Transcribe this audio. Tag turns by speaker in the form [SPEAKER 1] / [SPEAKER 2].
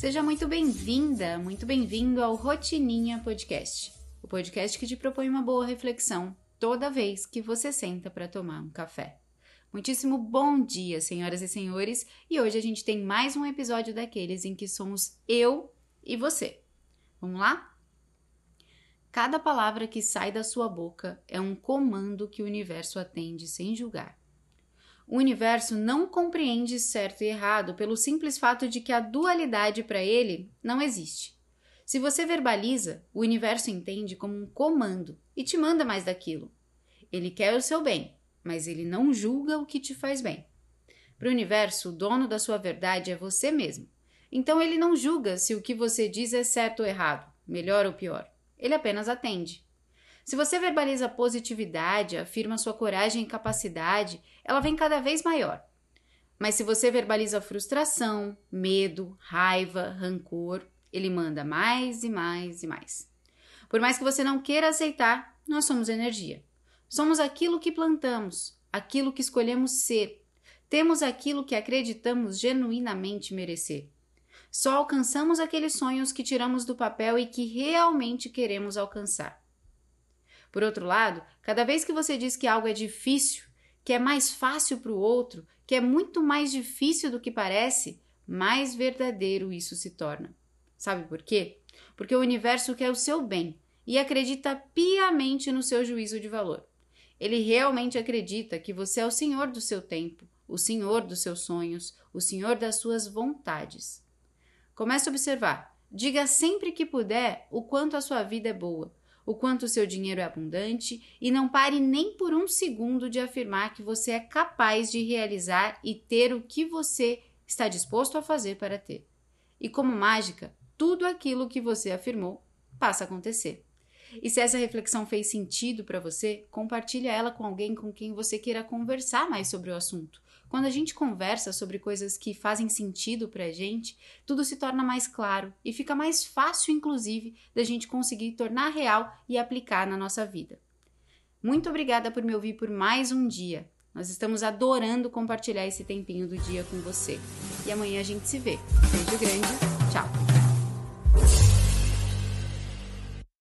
[SPEAKER 1] Seja muito bem-vinda, muito bem-vindo ao Rotininha Podcast, o podcast que te propõe uma boa reflexão toda vez que você senta para tomar um café. Muitíssimo bom dia, senhoras e senhores, e hoje a gente tem mais um episódio daqueles em que somos eu e você. Vamos lá? Cada palavra que sai da sua boca é um comando que o universo atende sem julgar. O universo não compreende certo e errado pelo simples fato de que a dualidade para ele não existe. Se você verbaliza, o universo entende como um comando e te manda mais daquilo. Ele quer o seu bem, mas ele não julga o que te faz bem. Para o universo, o dono da sua verdade é você mesmo. Então ele não julga se o que você diz é certo ou errado, melhor ou pior. Ele apenas atende. Se você verbaliza positividade, afirma sua coragem e capacidade, ela vem cada vez maior. Mas se você verbaliza frustração, medo, raiva, rancor, ele manda mais e mais e mais. Por mais que você não queira aceitar, nós somos energia. Somos aquilo que plantamos, aquilo que escolhemos ser. Temos aquilo que acreditamos genuinamente merecer. Só alcançamos aqueles sonhos que tiramos do papel e que realmente queremos alcançar. Por outro lado, cada vez que você diz que algo é difícil, que é mais fácil para o outro, que é muito mais difícil do que parece, mais verdadeiro isso se torna. Sabe por quê? Porque o universo quer o seu bem e acredita piamente no seu juízo de valor. Ele realmente acredita que você é o senhor do seu tempo, o senhor dos seus sonhos, o senhor das suas vontades. Comece a observar. Diga sempre que puder o quanto a sua vida é boa, o quanto seu dinheiro é abundante e não pare nem por um segundo de afirmar que você é capaz de realizar e ter o que você está disposto a fazer para ter. E como mágica, tudo aquilo que você afirmou passa a acontecer. E se essa reflexão fez sentido para você, compartilhe ela com alguém com quem você queira conversar mais sobre o assunto. Quando a gente conversa sobre coisas que fazem sentido para a gente, tudo se torna mais claro e fica mais fácil, inclusive, da gente conseguir tornar real e aplicar na nossa vida. Muito obrigada por me ouvir por mais um dia. Nós estamos adorando compartilhar esse tempinho do dia com você. E amanhã a gente se vê. Beijo grande, tchau!